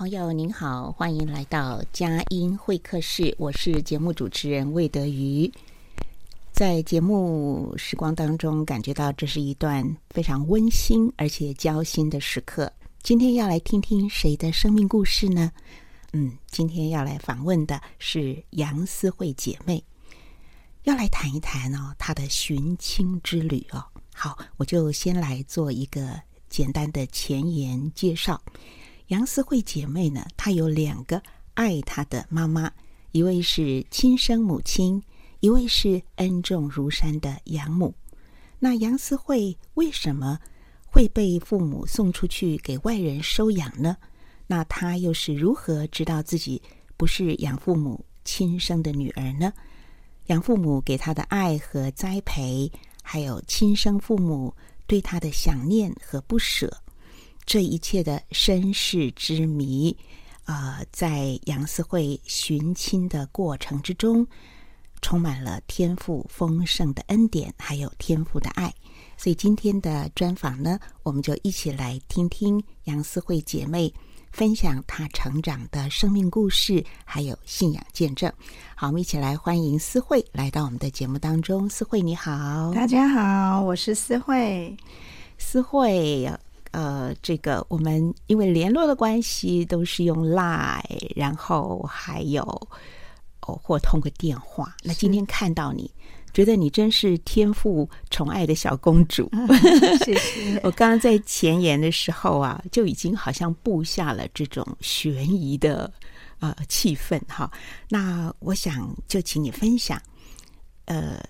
朋友，您好，欢迎来到佳音会客室，我是节目主持人魏德瑜。在节目时光当中，感觉到这是一段非常温馨而且交心的时刻。今天要来听听谁的生命故事呢？嗯，今天要来访问的是杨思慧姐妹，要来谈一谈哦她的寻亲之旅哦。好，我就先来做一个简单的前言介绍。杨思慧姐妹呢，她有两个爱她的妈妈，一位是亲生母亲。一位是恩重如山的养母，那杨思慧为什么会被父母送出去给外人收养呢？那她又是如何知道自己不是养父母亲生的女儿呢？养父母给她的爱和栽培，还有亲生父母对她的想念和不舍，这一切的身世之谜，啊、呃，在杨思慧寻亲的过程之中。充满了天赋丰盛的恩典，还有天赋的爱。所以今天的专访呢，我们就一起来听听杨思慧姐妹分享她成长的生命故事，还有信仰见证。好，我们一起来欢迎思慧来到我们的节目当中。思慧你好，大家好，我是思慧。思慧，呃，这个我们因为联络的关系都是用 Line，然后还有哦。或通个电话，那今天看到你，觉得你真是天赋宠爱的小公主。谢谢。我刚刚在前言的时候啊，就已经好像布下了这种悬疑的呃气氛哈。那我想就请你分享，呃，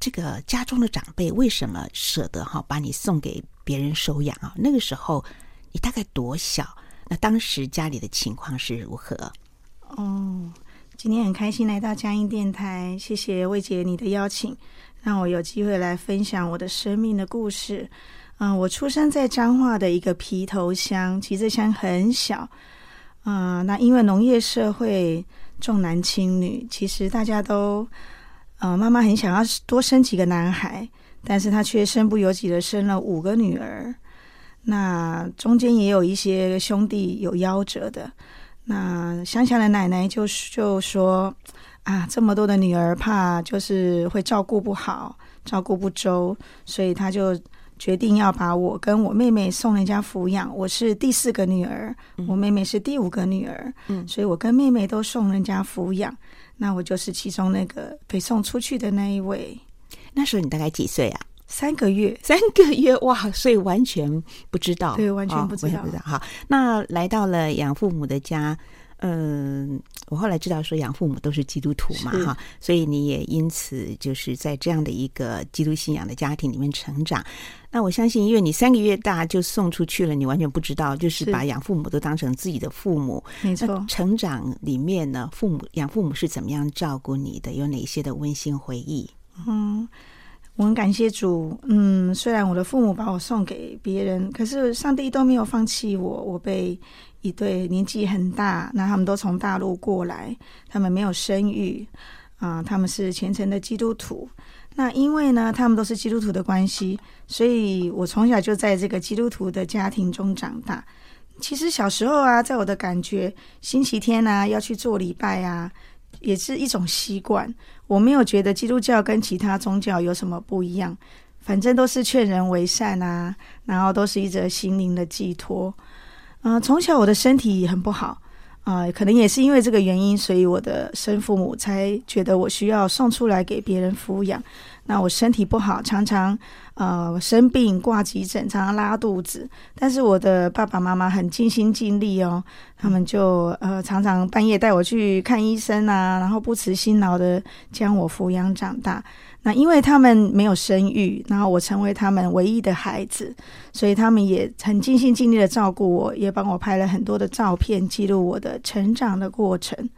这个家中的长辈为什么舍得哈把你送给别人收养啊？那个时候你大概多小？那当时家里的情况是如何？哦。今天很开心来到佳音电台，谢谢魏姐你的邀请，让我有机会来分享我的生命的故事。嗯、我出生在彰化的一个皮头乡，其实乡很小。嗯、那因为农业社会重男轻女，其实大家都，呃，妈妈很想要多生几个男孩，但是他却身不由己的生了五个女儿。那中间也有一些兄弟有夭折的。那乡下的奶奶就就说啊，这么多的女儿，怕就是会照顾不好，照顾不周，所以他就决定要把我跟我妹妹送人家抚养。我是第四个女儿，我妹妹是第五个女儿，嗯，所以我跟妹妹都送人家抚养。那我就是其中那个被送出去的那一位。那时候你大概几岁啊？三个月，三个月哇！所以完全不知道，对，完全不知道，哦、不知道。好，那来到了养父母的家，嗯，我后来知道说养父母都是基督徒嘛，哈，所以你也因此就是在这样的一个基督信仰的家庭里面成长。那我相信，因为你三个月大就送出去了，你完全不知道，就是把养父母都当成自己的父母。没错，成长里面呢，父母养父母是怎么样照顾你的？有哪些的温馨回忆？嗯。我很感谢主，嗯，虽然我的父母把我送给别人，可是上帝都没有放弃我。我被一对年纪很大，那他们都从大陆过来，他们没有生育，啊、他们是虔诚的基督徒。那因为呢，他们都是基督徒的关系，所以我从小就在这个基督徒的家庭中长大。其实小时候啊，在我的感觉，星期天啊要去做礼拜啊，也是一种习惯。我没有觉得基督教跟其他宗教有什么不一样，反正都是劝人为善啊，然后都是一则心灵的寄托。嗯、从小我的身体很不好。啊、可能也是因为这个原因，所以我的生父母才觉得我需要送出来给别人抚养。那我身体不好，常常呃生病挂急诊，常常拉肚子。但是我的爸爸妈妈很尽心尽力哦，他们就呃常常半夜带我去看医生啊，然后不辞辛劳的将我抚养长大。那因为他们没有生育，然后我成为他们唯一的孩子，所以他们也很尽心尽力的照顾我，也帮我拍了很多的照片，记录我的成长的过程。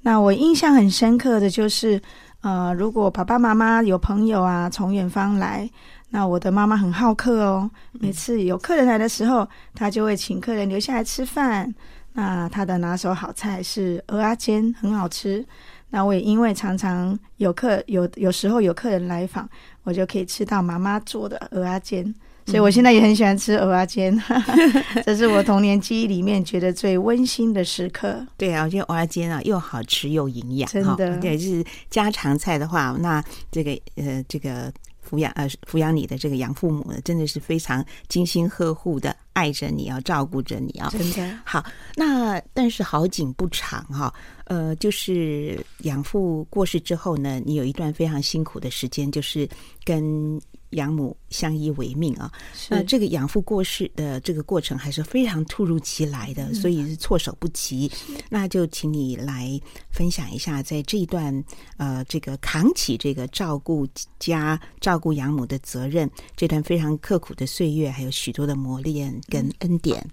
那我印象很深刻的就是，呃，如果爸爸妈妈有朋友啊从远方来，那我的妈妈很好客哦，每次有客人来的时候，她就会请客人留下来吃饭。那她的拿手好菜是蚵仔煎，很好吃。那我也因为常常有客有有时候有客人来访，我就可以吃到妈妈做的蚵仔煎，所以我现在也很喜欢吃蚵仔煎，这是我童年记忆里面觉得最温馨的时刻。对啊，我觉得蚵仔煎啊又好吃又营养，真的。对，就是家常菜的话，那这个呃这个。抚养呃抚养你的这个养父母呢，真的是非常精心呵护的爱着你，要照顾着你啊。真的好，那但是好景不长哈，呃，就是养父过世之后呢，你有一段非常辛苦的时间，就是跟。养母相依为命啊，那这个养父过世的这个过程还是非常突如其来的，所以是措手不及。那就请你来分享一下，在这一段呃，这个扛起这个照顾家、照顾养母的责任，这段非常刻苦的岁月，还有许多的磨练跟恩典。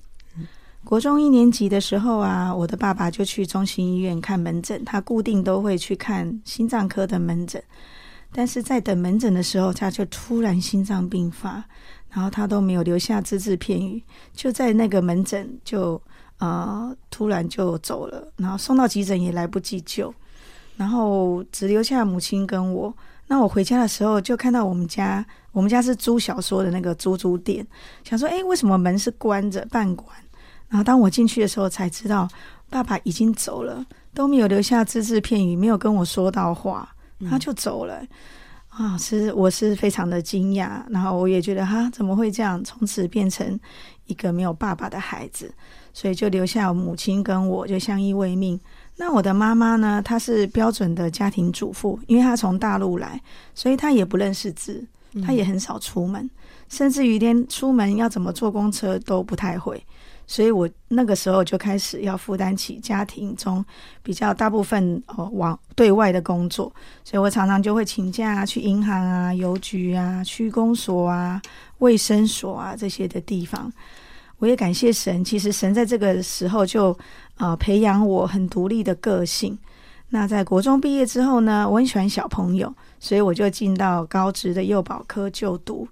国中一年级的时候啊，我的爸爸就去中心医院看门诊，他固定都会去看心脏科的门诊。但是在等门诊的时候，他就突然心脏病发，然后他都没有留下只字片语，就在那个门诊就呃突然就走了，然后送到急诊也来不及救，然后只留下母亲跟我。那我回家的时候就看到我们家，我们家是租小说的那个租租店，想说诶，为什么门是关着半关？然后当我进去的时候才知道，爸爸已经走了，都没有留下只字片语，没有跟我说到话。他就走了，啊，是我是非常的惊讶，然后我也觉得哈，怎么会这样？从此变成一个没有爸爸的孩子，所以就留下母亲跟我就相依为命。那我的妈妈呢？她是标准的家庭主妇，因为她从大陆来，所以她也不认识字，她也很少出门，甚至于连出门要怎么坐公车都不太会。所以我那个时候就开始要负担起家庭中比较大部分呃往对外的工作，所以我常常就会请假去银行啊、邮局啊、区公所啊、卫生所啊这些的地方。我也感谢神，其实神在这个时候就呃培养我很独立的个性。那在国中毕业之后呢，我很喜欢小朋友，所以我就进到高职的幼保科就读。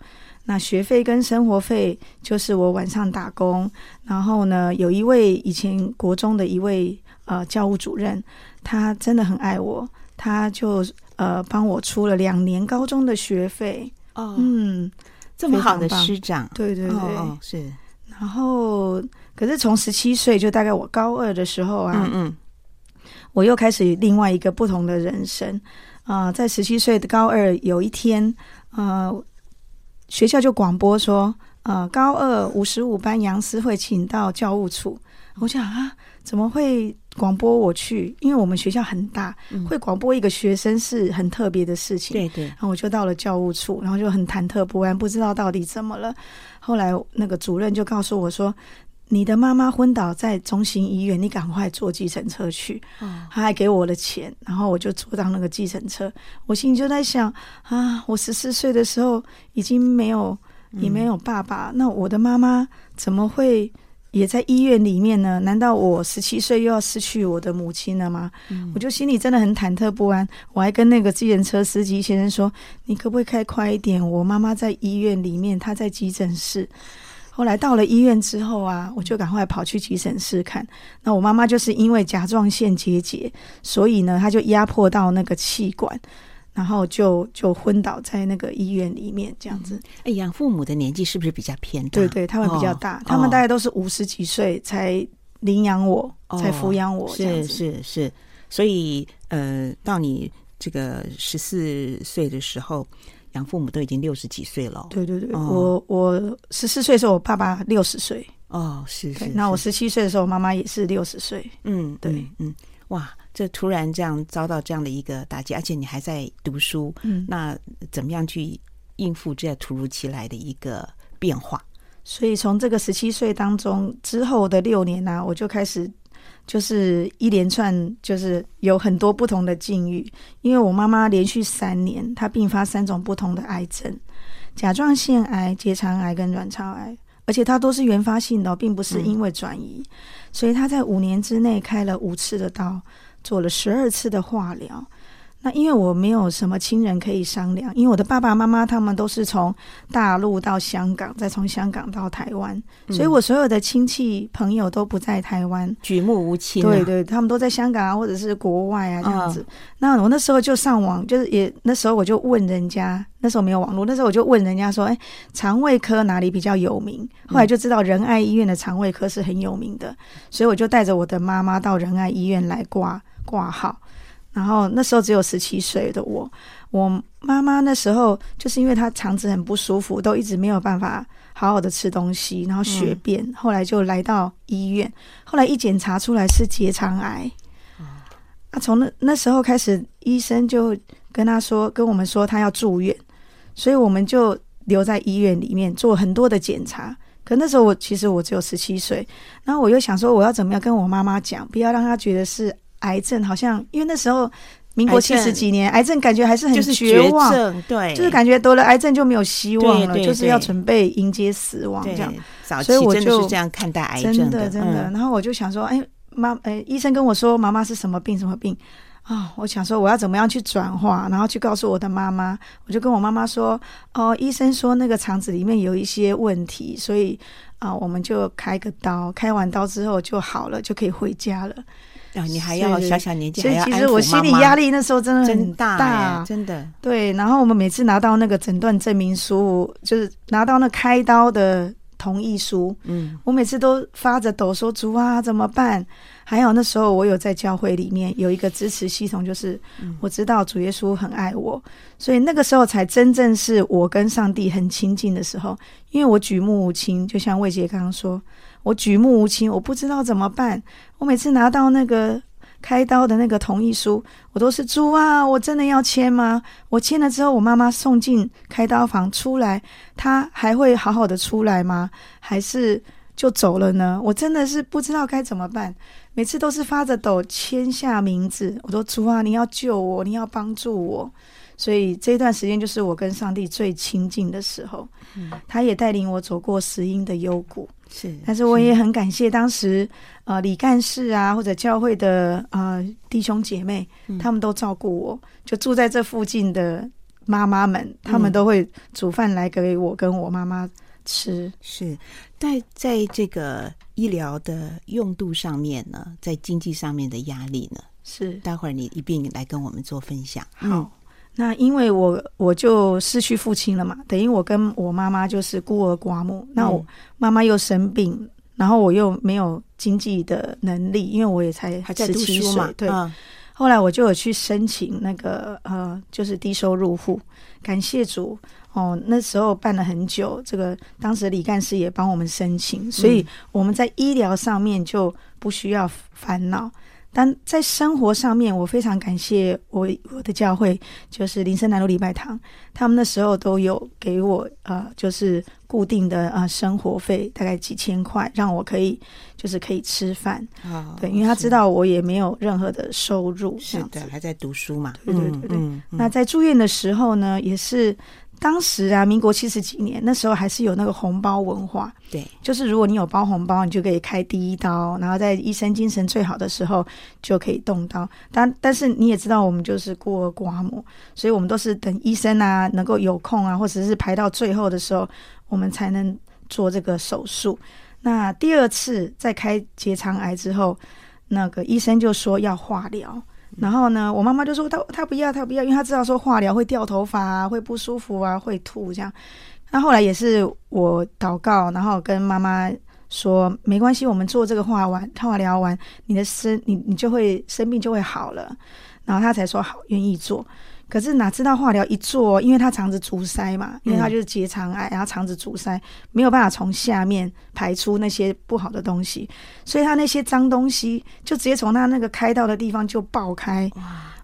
那学费跟生活费就是我晚上打工，然后呢，有一位以前国中的一位呃教务主任，他真的很爱我，他就呃帮我出了两年高中的学费。哦，嗯，这么好的师长，对对对，哦，是。然后，可是从十七岁就大概我高二的时候啊，嗯嗯，我又开始另外一个不同的人生啊，呃，在十七岁的高二有一天，呃。学校就广播说，呃，高二五十五班杨思慧请到教务处。我想啊，怎么会广播我去？因为我们学校很大，嗯、会广播一个学生是很特别的事情。对对。然后我就到了教务处，然后就很忐忑不安，不知道到底怎么了。后来那个主任就告诉我说。你的妈妈昏倒在中心医院，你赶快坐计程车去。他还给我的钱，然后我就坐上那个计程车。我心里就在想啊，我十四岁的时候已经没有，也没有爸爸，那我的妈妈怎么会也在医院里面呢？难道我十七岁又要失去我的母亲了吗？我就心里真的很忐忑不安。我还跟那个计程车司机先生说：“你可不可以开快一点？我妈妈在医院里面，她在急诊室。”后来到了医院之后啊，我就赶快跑去急诊室看。那我妈妈就是因为甲状腺结节，所以呢，她就压迫到那个气管。然后就就昏倒在那个医院里面，这样子。哎、嗯，养父母的年纪是不是比较偏大？对对，他们比较大，哦、他们大概都是五十几岁才领养我，哦、才抚养我。是是是，所以呃，到你这个十四岁的时候，养父母都已经六十几岁了。对对对，哦、我我十四岁的时候，我爸爸六十岁。哦，是是，是。那我十七岁的时候，妈妈也是六十岁。嗯，对，嗯。嗯哇，这突然这样遭到这样的一个打击，而且你还在读书，嗯，那怎么样去应付这突如其来的一个变化？所以从这个十七岁当中之后的六年呢、啊，我就开始就是一连串，就是有很多不同的境遇。因为我妈妈连续三年，她并发三种不同的癌症：甲状腺癌、结肠癌跟卵巢癌。而且它都是原发性的，并不是因为转移，嗯、所以她在五年之内开了五次的刀，做了十二次的化疗。那因为我没有什么亲人可以商量，因为我的爸爸妈妈他们都是从大陆到香港，再从香港到台湾，所以我所有的亲戚朋友都不在台湾，举目无亲、啊。对对，他们都在香港啊，或者是国外啊这样子。哦、那我那时候就上网，就是也那时候我就问人家，那时候没有网络，那时候我就问人家说，哎，肠胃科哪里比较有名？后来就知道仁爱医院的肠胃科是很有名的，所以我就带着我的妈妈到仁爱医院来挂挂号。然后那时候只有十七岁的我，我妈妈那时候就是因为她肠子很不舒服，都一直没有办法好好的吃东西，然后血便，嗯、后来就来到医院，后来一检查出来是结肠癌。啊，从那那时候开始，医生就跟他说，跟我们说他要住院，所以我们就留在医院里面做很多的检查。可那时候我其实我只有十七岁，然后我又想说我要怎么样跟我妈妈讲，不要让她觉得是。癌症好像，因为那时候民国七十几年，癌症，感觉还是很绝望，对，就是感觉得了癌症就没有希望了，就是要准备迎接死亡这样。早期所以我就是这样看待癌症的，真的真的。嗯、然后我就想说，哎，妈，哎，医生跟我说妈妈是什么病什么病啊、哦？我想说我要怎么样去转化，然后去告诉我的妈妈。我就跟我妈妈说，哦，医生说那个肠子里面有一些问题，所以啊、呃，我们就开个刀，开完刀之后就好了，就可以回家了。啊，你还要小小年纪，所以其实我心理压力那时候真的很大，大，真的。对，然后我们每次拿到那个诊断证明书，就是拿到那开刀的同意书，嗯，我每次都发着抖，说主啊，怎么办？还有那时候我有在教会里面有一个支持系统，就是我知道主耶稣很爱我，所以那个时候才真正是我跟上帝很亲近的时候。因为我举目无亲，就像魏姐刚刚说。我举目无亲，我不知道怎么办。我每次拿到那个开刀的那个同意书，我都是猪啊，我真的要签吗？我签了之后，我妈妈送进开刀房出来，她还会好好的出来吗？还是就走了呢？我真的是不知道该怎么办。每次都是发着抖签下名字，我说猪啊，你要救我，你要帮助我。所以这段时间就是我跟上帝最亲近的时候。嗯，他也带领我走过石英的幽谷。是，但是我也很感谢当时，呃，李干事啊，或者教会的呃弟兄姐妹，嗯、他们都照顾我，就住在这附近的妈妈们，他们都会煮饭来给我跟我妈妈吃。是，在在这个医疗的用度上面呢，在经济上面的压力呢，是，待会儿你一并来跟我们做分享。好。嗯那因为我我就失去父亲了嘛，等于我跟我妈妈就是孤儿寡母。那我妈妈又生病，然后我又没有经济的能力，因为我也才十七岁嘛。对，嗯、后来我就有去申请那个呃，就是低收入户。感谢主哦，那时候办了很久，这个当时李干事也帮我们申请，所以我们在医疗上面就不需要烦恼。但在生活上面，我非常感谢我我的教会，就是林森南路礼拜堂，他们那时候都有给我呃，就是固定的呃生活费，大概几千块，让我可以就是可以吃饭。哦，对，因为他知道我也没有任何的收入，是的，还在读书嘛。对对对对。嗯嗯、那在住院的时候呢，也是。当时啊，民国七十几年，那时候还是有那个红包文化。对，就是如果你有包红包，你就可以开第一刀，然后在医生精神最好的时候就可以动刀。但但是你也知道，我们就是孤儿寡母，所以我们都是等医生啊能够有空啊，或者是排到最后的时候，我们才能做这个手术。那第二次再开结肠癌之后，那个医生就说要化疗。然后呢，我妈妈就说她她不要，她不要，因为她知道说化疗会掉头发啊，会不舒服啊，会吐这样。那后来也是我祷告，然后跟妈妈说没关系，我们做这个化完化疗完，你的生你你就会生病就会好了。然后她才说好，愿意做。可是哪知道化疗一做，因为他肠子阻塞嘛，因为他就是结肠癌，然后肠子阻塞，没有办法从下面排出那些不好的东西，所以他那些脏东西就直接从他那个开刀的地方就爆开，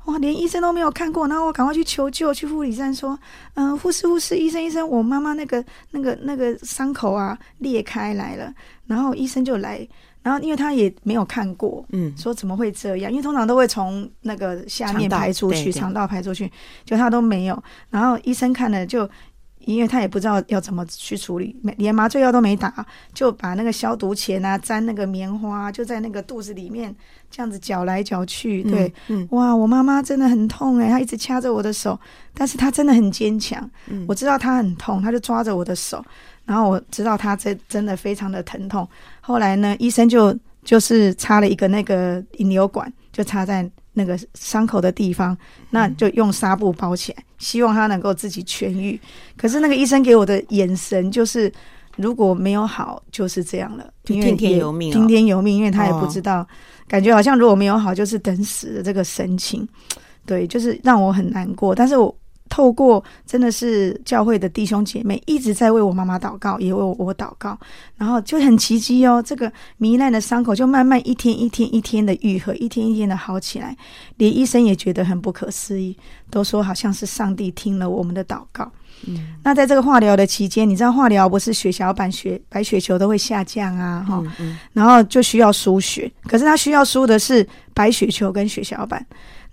哇，连医生都没有看过，然后我赶快去求救，去护理站说，嗯、呃，护士护士，医生医生，我妈妈那个那个那个伤口啊裂开来了，然后医生就来。然后，因为他也没有看过，嗯，说怎么会这样？因为通常都会从那个下面排出去，肠道，道排出去，就他都没有。然后医生看了，就因为他也不知道要怎么去处理，连麻醉药都没打，就把那个消毒钳啊，沾那个棉花，就在那个肚子里面这样子搅来搅去。对，嗯，哇，我妈妈真的很痛哎，她一直掐着我的手，但是她真的很坚强。嗯，我知道她很痛，她就抓着我的手。然后我知道她真真的非常的疼痛，后来呢，医生就就是插了一个那个引流管，就插在那个伤口的地方，那就用纱布包起来，希望他能够自己痊愈。可是那个医生给我的眼神就是，如果没有好，就是这样了，因为听天由命，听天由命，因为他也不知道，感觉好像如果没有好，就是等死的这个神情，对，就是让我很难过，但是我。透过真的是教会的弟兄姐妹一直在为我妈妈祷告，也为我祷告，然后就很奇迹哦，这个糜烂的伤口就慢慢一天一天一天的愈合，一天一天的好起来，连医生也觉得很不可思议，都说好像是上帝听了我们的祷告。嗯，那在这个化疗的期间，你知道化疗不是血小板血白血球都会下降啊，哈、嗯嗯，然后就需要输血，可是他需要输的是白血球跟血小板。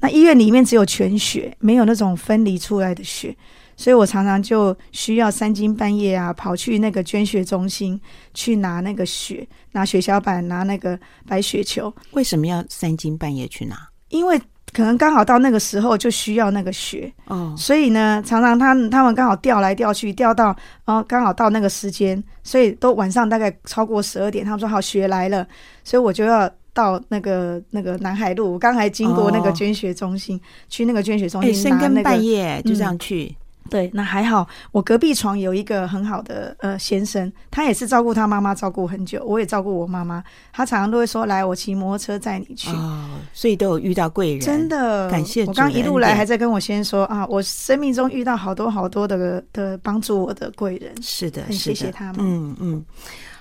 那医院里面只有全血，没有那种分离出来的血，所以我常常就需要三更半夜啊，跑去那个捐血中心去拿那个血，拿血小板，拿那个白血球。为什么要三更半夜去拿？因为可能刚好到那个时候就需要那个血哦，所以呢，常常他他们刚好调来调去，调到哦刚好到那个时间，所以都晚上大概超过十二点，他们说好血来了，所以我就要。到那个那个南海路，我刚才经过那个捐血中心，哦、去那个捐血中心深更半夜就这样去。嗯、对，那还好，我隔壁床有一个很好的呃先生，他也是照顾他妈妈照顾很久，我也照顾我妈妈，他常常都会说来，我骑摩托车载你去。哦，所以都有遇到贵人，真的感谢。我刚一路来还在跟我先生说啊，我生命中遇到好多好多的的帮助我的贵人，是的，很谢谢他们。嗯嗯，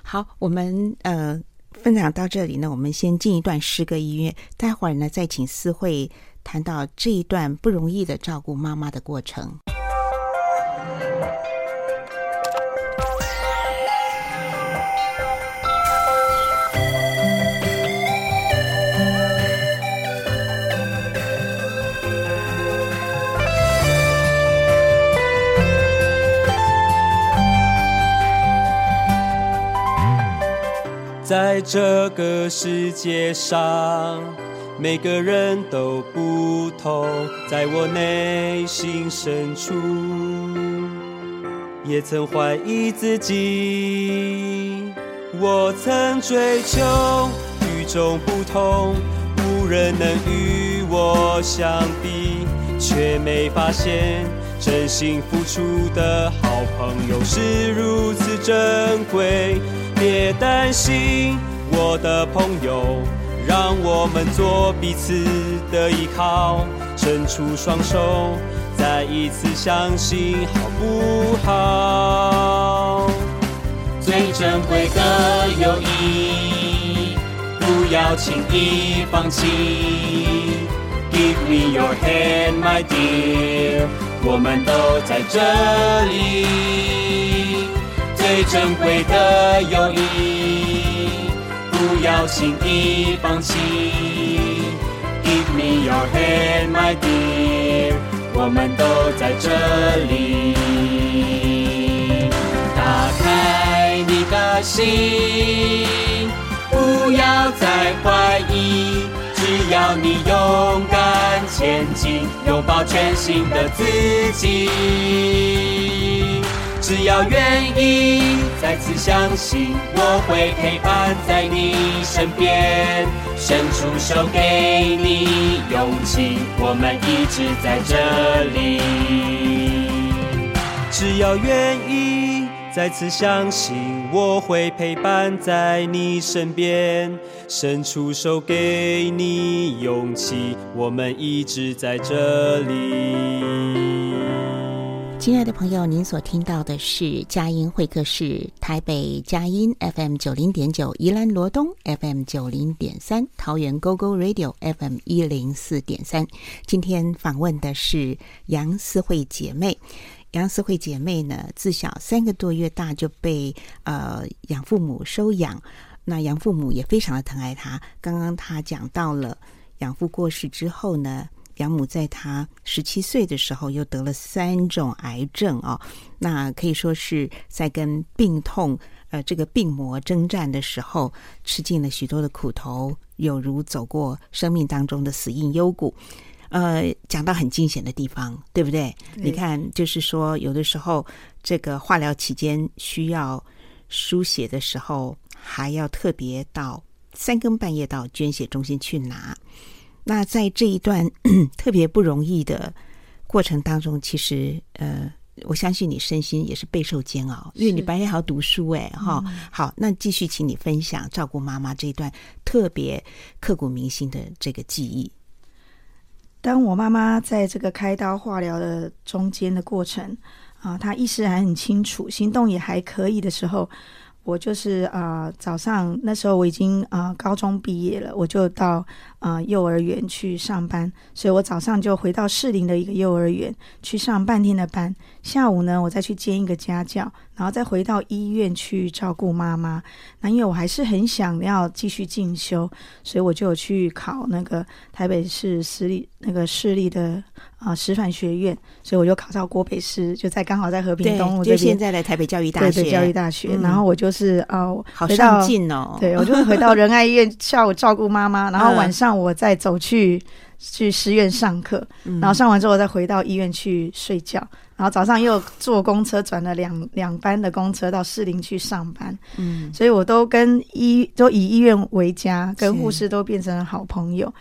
好，我们呃。分享到这里呢，我们先进一段诗歌音乐，待会儿呢再请思慧谈到这一段不容易的照顾妈妈的过程。在这个世界上，每个人都不同。在我内心深处，也曾怀疑自己。我曾追求与众不同，无人能与我相比，却没发现真心付出的好朋友是如此珍贵。别担心，我的朋友，让我们做彼此的依靠，伸出双手，再一次相信，好不好？最珍贵的友谊，不要轻易放弃。Give me your hand, my dear，我们都在这里。最珍贵的友谊，不要轻易放弃。Give me your hand, my dear，我们都在这里。打开你的心，不要再怀疑，要你勇敢前进，拥抱全新的自己。只要愿意再次相信，我会陪伴在你身边，伸出手给你勇气，我们一直在这里。只要愿意再次相信，我会陪伴在你身边，伸出手给你勇气，我们一直在这里。亲爱的朋友，您所听到的是佳音会客室，台北佳音 FM 九零点九，宜兰罗东 FM 九零点三，桃园 GO GO Radio FM 一零四点三。今天访问的是杨思慧姐妹。杨思慧姐妹呢，自小三个多月大就被呃养父母收养，那养父母也非常的疼爱她。刚刚她讲到了养父过世之后呢。养母在她十七岁的时候又得了三种癌症哦，那可以说是在跟病痛呃这个病魔征战的时候，吃尽了许多的苦头，有如走过生命当中的死荫幽谷。呃，讲到很惊险的地方，对不对？对。你看，就是说有的时候这个化疗期间需要输血的时候，还要特别到三更半夜到捐血中心去拿。那在这一段 特别不容易的过程当中，其实呃，我相信你身心也是备受煎熬，因为你白天还要读书哎哈、嗯。好，那继续请你分享照顾妈妈这一段特别刻骨铭心的这个记忆。当我妈妈在这个开刀化疗的中间的过程啊，她意识还很清楚，行动也还可以的时候。我就是啊、早上那时候我已经啊、高中毕业了，我就到、呃、幼儿园去上班，所以我早上就回到士林的一个幼儿园去上半天的班，下午呢我再去兼一个家教，然后再回到医院去照顾妈妈。那因为我还是很想要继续进修，所以我就有去考那个台北市私立那个市立的。啊，师范学院，所以我就考上国北师，就在刚好在和平东路这边。就现在的台北教育大学，对对，教育大学。嗯、然后我就是呃，好上进哦。对，我就回到仁爱医院，下午照顾妈妈，然后晚上我再走去、嗯、去师院上课，然后上完之后我再回到医院去睡觉，然后早上又坐公车转了两两班的公车到士林去上班。嗯，所以我都跟医都以医院为家，跟护士都变成了好朋友。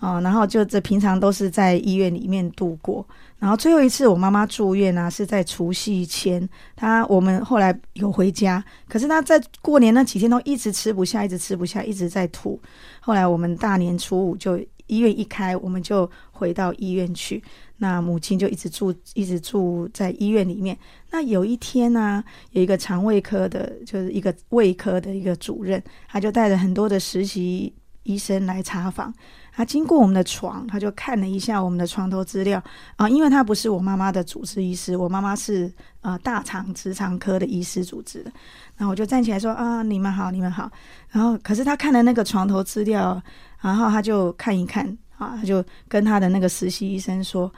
哦，然后就这平常都是在医院里面度过，然后最后一次我妈妈住院呢、是在除夕前，她我们后来有回家，可是她在过年那几天都一直吃不下，一直吃不下，一直在吐。后来我们大年初五就医院一开，我们就回到医院去，那母亲就一直住，一直住在医院里面。那有一天呢、有一个肠胃科的，就是一个胃科的一个主任，他就带着很多的实习医生来查房。他经过我们的床，他就看了一下我们的床头资料啊，因为他不是我妈妈的主治医师，我妈妈是呃大肠直肠科的医师主治的。然后我就站起来说啊，你们好，你们好。然后可是他看了那个床头资料，然后他就看一看啊，他就跟他的那个实习医生说，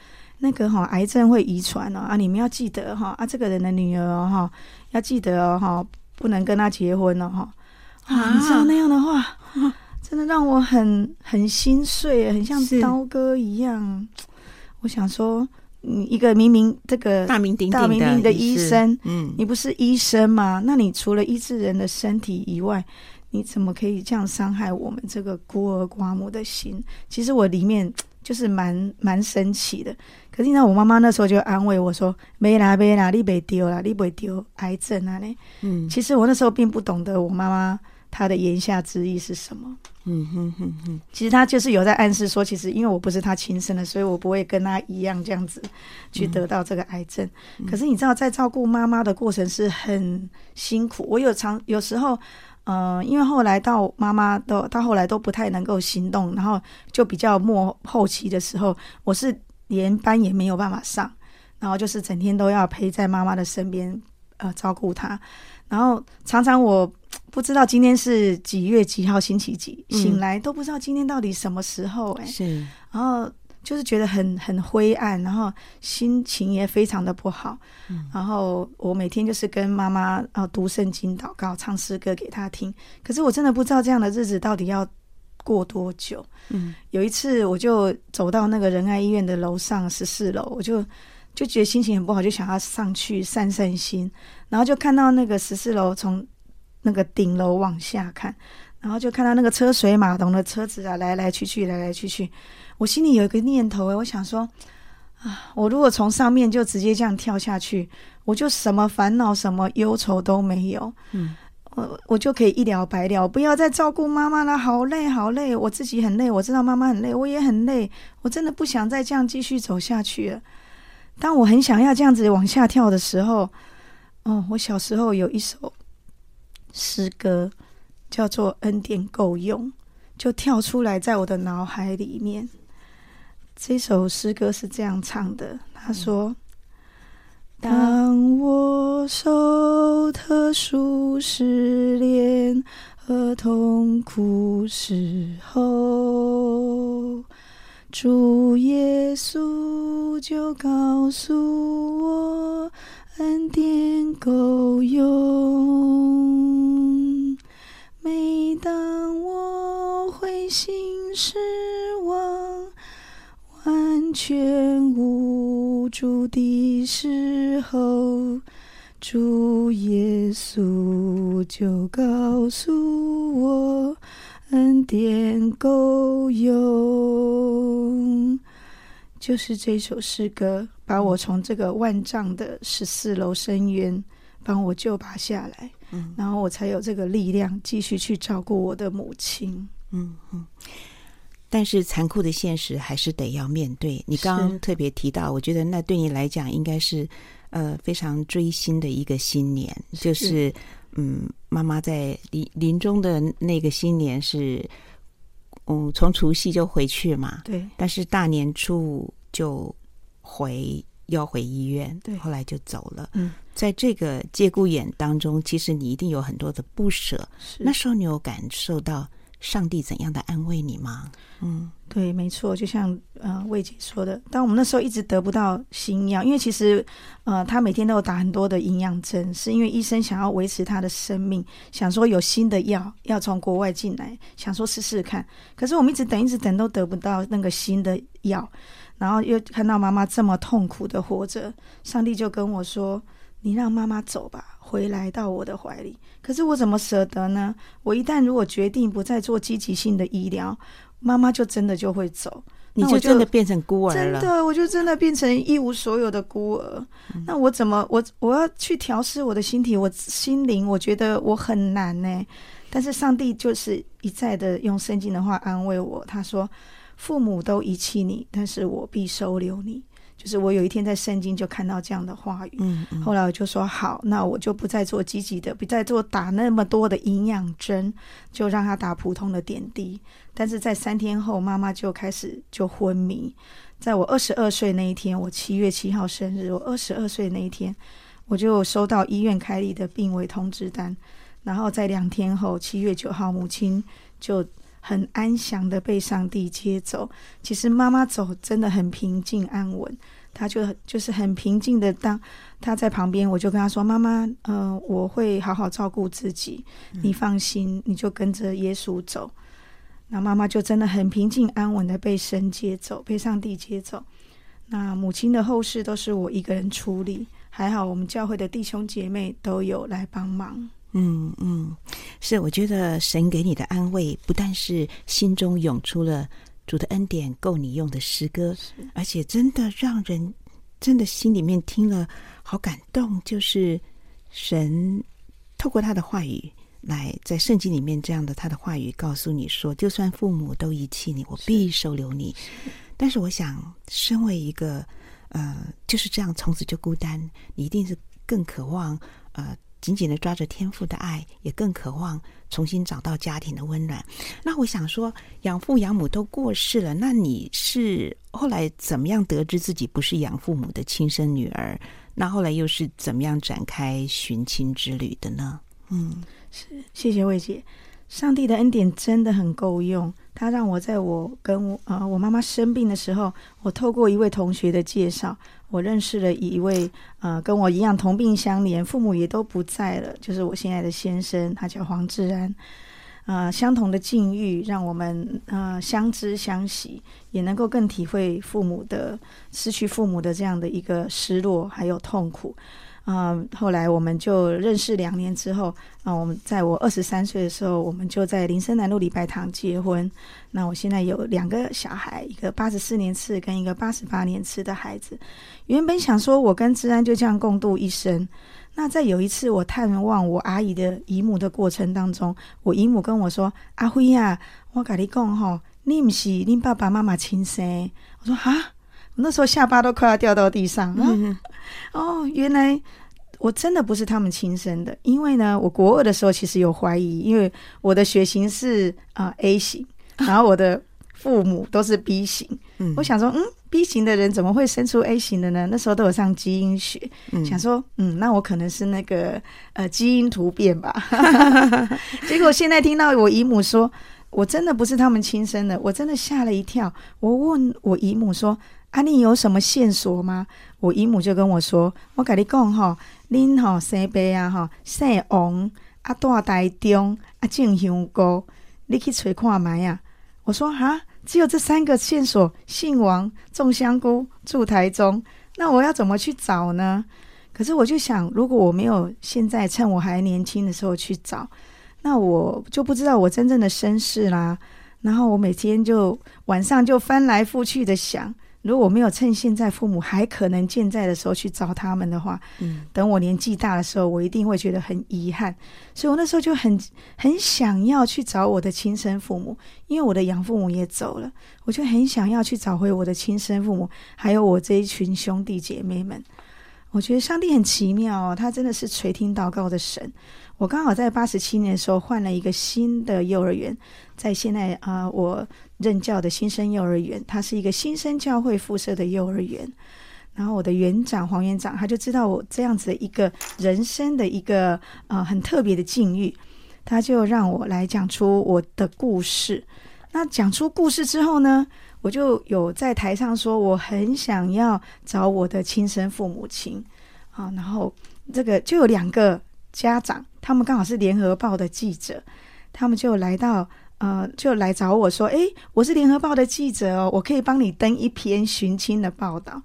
那个哈、哦、癌症会遗传哦啊，你们要记得哈啊，这个人的女儿哈、哦、要记得哦哈，不能跟他结婚了哈啊，你知道那样的话。啊真的让我很很心碎，很像刀割一样。我想说，你一个明明这个大名鼎大名鼎的医生，嗯，你不是医生吗？那你除了医治人的身体以外，你怎么可以这样伤害我们这个孤儿寡母的心？其实我里面就是蛮蛮生气的。可是你知道，我妈妈那时候就安慰我说：“没啦没啦，你别丢啦，你别丢癌症啊！”嘞，嗯，其实我那时候并不懂得我妈妈她的言下之意是什么。嗯哼哼哼，其实他就是有在暗示说，其实因为我不是他亲生的，所以我不会跟他一样这样子去得到这个癌症。嗯、可是你知道，在照顾妈妈的过程是很辛苦。我有常有时候，嗯、呃，因为后来到妈妈都到后来都不太能够行动，然后就比较末后期的时候，我是连班也没有办法上，然后就是整天都要陪在妈妈的身边，呃，照顾她。然后常常我。不知道今天是几月几号星期几，醒来都不知道今天到底什么时候哎、欸，是，然后就是觉得很很灰暗，然后心情也非常的不好，嗯、然后我每天就是跟妈妈啊读圣经、祷告、唱诗歌给她听，可是我真的不知道这样的日子到底要过多久。嗯，有一次我就走到那个仁爱医院的楼上十四楼，我就就觉得心情很不好，就想要上去散散心，然后就看到那个十四楼从那个顶楼往下看，然后就看到那个车水马龙的车子啊，来来去去，来来去去。我心里有一个念头诶，我想说啊，我如果从上面就直接这样跳下去，我就什么烦恼、什么忧愁都没有。嗯。我我就可以一了百了，不要再照顾妈妈了，好累好累，我自己很累，我知道妈妈很累，我也很累，我真的不想再这样继续走下去了。当我很想要这样子往下跳的时候，哦，我小时候有一首诗歌叫做《恩典够用》，就跳出来在我的脑海里面。这首诗歌是这样唱的，他说。当我受特殊试炼和痛苦时候，主耶稣就告诉我，恩典够用。每当我灰心失望，完全无助的时候，主耶稣就告诉我，恩典够用。就是这首诗歌，把我从这个万丈的十四楼深渊帮我救拔下来，嗯，然后我才有这个力量继续去照顾我的母亲，嗯嗯。但是残酷的现实还是得要面对。你刚刚特别提到，我觉得那对你来讲应该是呃非常追星的一个新年，就是嗯，妈妈在临临终的那个新年是嗯从除夕就回去嘛，对，但是大年初五就回要回医院，对，后来就走了。嗯，在这个节骨眼当中，其实你一定有很多的不舍。是，那时候你有感受到上帝怎样的安慰你吗？嗯，对，没错，就像呃魏姐说的，当我们那时候一直得不到新药，因为其实呃他每天都有打很多的营养针，是因为医生想要维持他的生命，想说有新的药要从国外进来，想说试试看。可是我们一直等，一直等都得不到那个新的药，然后又看到妈妈这么痛苦的活着，上帝就跟我说：“你让妈妈走吧。”回来到我的怀里，可是我怎么舍得呢？我一旦如果决定不再做积极性的医疗，妈妈就真的就会走，你就真的变成孤儿了。真的，我就真的变成一无所有的孤儿。嗯、那我怎么我我要去调试我的心体，我心灵，我觉得我很难呢。但是上帝就是一再的用圣经的话安慰我，他说：“父母都遗弃你，但是我必收留你。”就是我有一天在圣经就看到这样的话语，嗯嗯，后来我就说好，那我就不再做积极的，不再做打那么多的营养针，就让他打普通的点滴。但是在三天后，妈妈就开始就昏迷。在我二十二岁那一天，我七月七号生日，我二十二岁那一天，我就收到医院开立的病危通知单。然后在两天后，七月九号，母亲就。很安详的被上帝接走。其实妈妈走真的很平静安稳，她就就是很平静的。当她在旁边，我就跟她说：“妈妈，呃，我会好好照顾自己，你放心，你就跟着耶稣走。”那妈妈就真的很平静安稳的被神接走，被上帝接走。那母亲的后事都是我一个人处理，还好我们教会的弟兄姐妹都有来帮忙。嗯嗯，是，我觉得神给你的安慰，不但是心中涌出了主的恩典够你用的诗歌，而且真的让人真的心里面听了好感动。就是神透过他的话语来在圣经里面这样的他的话语告诉你说，就算父母都遗弃你，我必收留你。但是我想，身为一个呃就是这样从此就孤单，你一定是更渴望呃。紧紧的抓着天父的爱，也更渴望重新找到家庭的温暖。那我想说，养父养母都过世了，那你是后来怎么样得知自己不是养父母的亲生女儿？那后来又是怎么样展开寻亲之旅的呢？嗯，是，谢谢魏姐。上帝的恩典真的很够用，他让我在我跟我呃我妈妈生病的时候，我透过一位同学的介绍，我认识了一位呃跟我一样同病相怜，父母也都不在了，就是我现在的先生，他叫黄志安。呃相同的境遇，让我们呃相知相惜，也能够更体会父母的失去父母的这样的一个失落还有痛苦。啊，后来我们就认识两年之后，啊，我们在我二十三岁的时候，我们就在林森南路礼拜堂结婚。那我现在有两个小孩，一个八十四年次跟一个八十八年次的孩子。原本想说我跟治安就这样共度一生。那在有一次我探望我阿姨的姨母的过程当中，我姨母跟我说：“阿辉呀，我跟你讲吼，你不是你爸爸妈妈亲生。”我说：“哈。”那时候下巴都快要掉到地上。嗯、哦，原来我真的不是他们亲生的，因为呢，我国二的时候其实有怀疑，因为我的血型是啊、呃、A 型，然后我的父母都是 B 型。嗯，我想说，嗯，B 型的人怎么会生出 A 型的呢？那时候都有上基因学，嗯、想说，嗯，那我可能是那个呃基因突变吧。结果现在听到我姨母说，我真的不是他们亲生的，我真的吓了一跳。我问我姨母说。啊，你有什么线索吗？我姨母就跟我说：“我跟你讲吼，恁吼生爸啊，吼姓王，啊大台中，啊种香菇，你去找看觅啊。”我说：“哈，只有这三个线索，姓王，种香菇，住台中，那我要怎么去找呢？”可是我就想，如果我没有现在趁我还年轻的时候去找，那我就不知道我真正的身世啦。然后我每天就晚上就翻来覆去的想。如果没有趁现在父母还可能健在的时候去找他们的话，嗯，等我年纪大的时候，我一定会觉得很遗憾。所以我那时候就很很想要去找我的亲生父母，因为我的养父母也走了，我就很想要去找回我的亲生父母，还有我这一群兄弟姐妹们。我觉得上帝很奇妙哦，他真的是垂听祷告的神。我刚好在八十七年的时候换了一个新的幼儿园，在现在啊、我任教的新生幼儿园，它是一个新生教会附设的幼儿园。然后我的园长黄园长他就知道我这样子的一个人生的一个呃很特别的境遇，他就让我来讲出我的故事。那讲出故事之后呢，我就有在台上说我很想要找我的亲生父母亲啊，然后这个就有两个家长。他们刚好是联合报的记者，他们就来到，呃，就来找我说：“哎，我是联合报的记者哦，我可以帮你登一篇寻亲的报道。”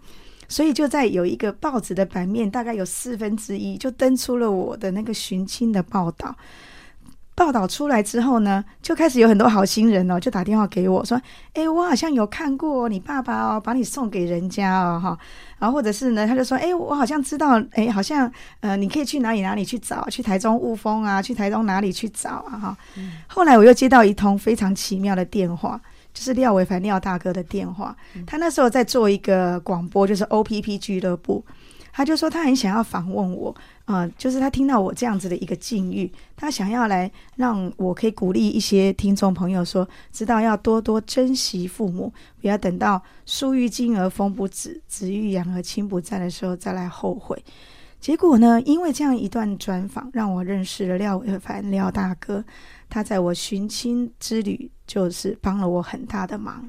所以就在有一个报纸的版面，大概有四分之一就登出了我的那个寻亲的报道。报道出来之后呢，就开始有很多好心人哦，就打电话给我说：“诶，我好像有看过你爸爸哦，把你送给人家哦，哈。”然后或者是呢，他就说：“诶，我好像知道，诶，好像呃，你可以去哪里哪里去找，去台中雾峰啊，去台中哪里去找啊，哈。嗯”后来我又接到一通非常奇妙的电话，就是廖伟凡廖大哥的电话，他那时候在做一个广播，就是 OPP 俱乐部。他就说他很想要访问我，啊、就是他听到我这样子的一个境遇，他想要来让我可以鼓励一些听众朋友说，知道要多多珍惜父母，不要等到树欲静而风不止，子欲养而亲不在的时候再来后悔。结果呢，因为这样一段专访，让我认识了廖伟凡廖大哥，他在我寻亲之旅就是帮了我很大的忙。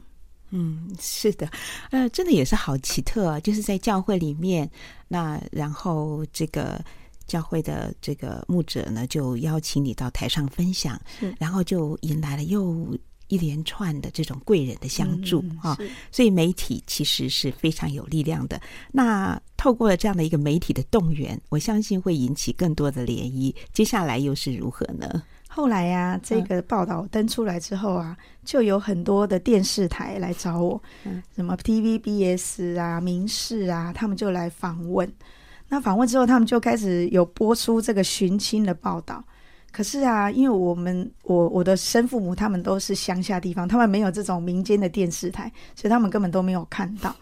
嗯，是的，呃，真的也是好奇特啊，就是在教会里面，那然后这个教会的这个牧者呢，就邀请你到台上分享，然后就迎来了又一连串的这种贵人的相助啊，所以媒体其实是非常有力量的。那透过了这样的一个媒体的动员，我相信会引起更多的涟漪。接下来又是如何呢？后来呀、啊，这个报道登出来之后啊，就有很多的电视台来找我，什么 TVBS 啊、民视啊，他们就来访问。那访问之后，他们就开始有播出这个寻亲的报道。可是啊，因为我们我我的生父母他们都是乡下地方，他们没有这种民间的电视台，所以他们根本都没有看到。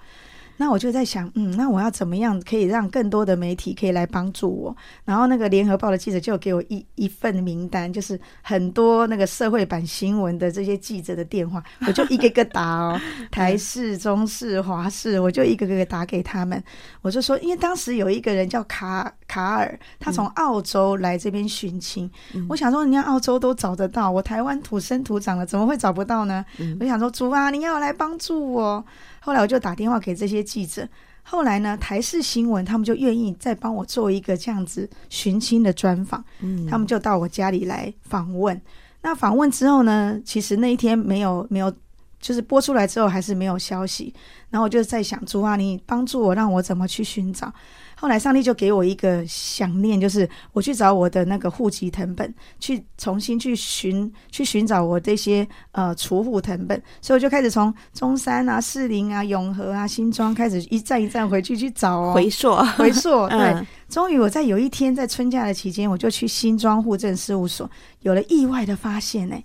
那我就在想，嗯，那我要怎么样可以让更多的媒体可以来帮助我？然后那个联合报的记者就给我一一份名单，就是很多那个社会版新闻的这些记者的电话，我就一个个打哦，台视、中视、华视，我就一个个打给他们。我就说，因为当时有一个人叫卡卡尔，他从澳洲来这边寻亲，嗯、我想说，人家澳洲都找得到，我台湾土生土长的，怎么会找不到呢？嗯、我想说，主啊，你要来帮助我。后来我就打电话给这些记者，后来呢，台视新闻他们就愿意再帮我做一个这样子寻亲的专访，嗯，他们就到我家里来访问。那访问之后呢，其实那一天没有没有，就是播出来之后还是没有消息。然后我就在想，朱啊，你帮助我，让我怎么去寻找？后来上帝就给我一个想念，就是我去找我的那个户籍謄本，去重新去寻去寻找我这些呃储户謄本，所以我就开始从中山啊、士林啊、永和啊、新庄开始一站一站回去去找哦，回溯。回溯，对，嗯、终于我在有一天在春假的期间，我就去新庄户政事务所，有了意外的发现呢。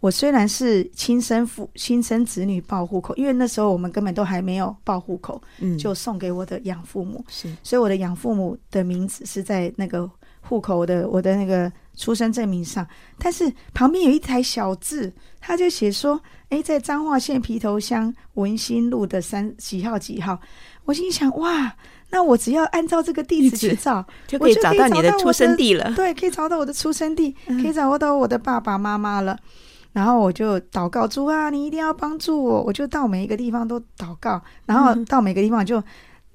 我虽然是亲生父亲生子女报户口，因为那时候我们根本都还没有报户口，嗯，就送给我的养父母，是，所以我的养父母的名字是在那个户口的我的那个出生证明上，但是旁边有一台小字，他就写说，哎，在彰化县皮头乡文心路的三几号几号，我心想，哇，那我只要按照这个地址去找，就可以找到你的出生地了，对，可以找到我的出生地，可以找到我的爸爸妈妈了。然后我就祷告主啊，你一定要帮助我。我就到每一个地方都祷告，然后到每个地方就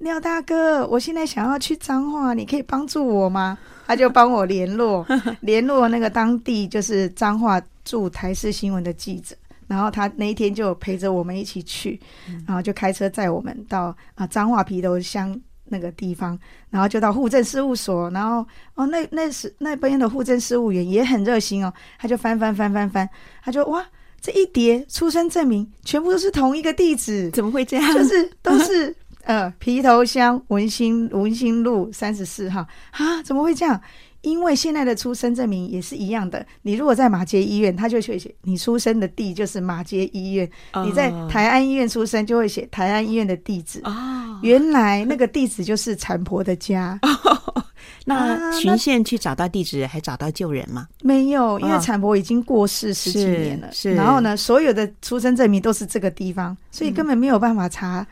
廖大哥，我现在想要去彰化，你可以帮助我吗？他就帮我联络 联络那个当地就是彰化驻台视新闻的记者，然后他那一天就陪着我们一起去，然后就开车载我们到啊彰化皮头乡。那个地方，然后就到户政事务所，然后哦，那那时那边的户政事务员也很热心哦，他就翻翻翻翻翻，他就哇，这一叠出生证明全部都是同一个地址，怎么会这样？就是都是呃皮头乡文心文心路三十四号啊，怎么会这样？因为现在的出生证明也是一样的，你如果在马街医院，他就会写你出生的地就是马街医院；哦、你在台安医院出生，就会写台安医院的地址。哦，原来那个地址就是产婆的家。哦、那循线去找到地址，还找到救人吗？没有，因为产婆已经过世十几年了。是，是然后呢，所有的出生证明都是这个地方，所以根本没有办法查。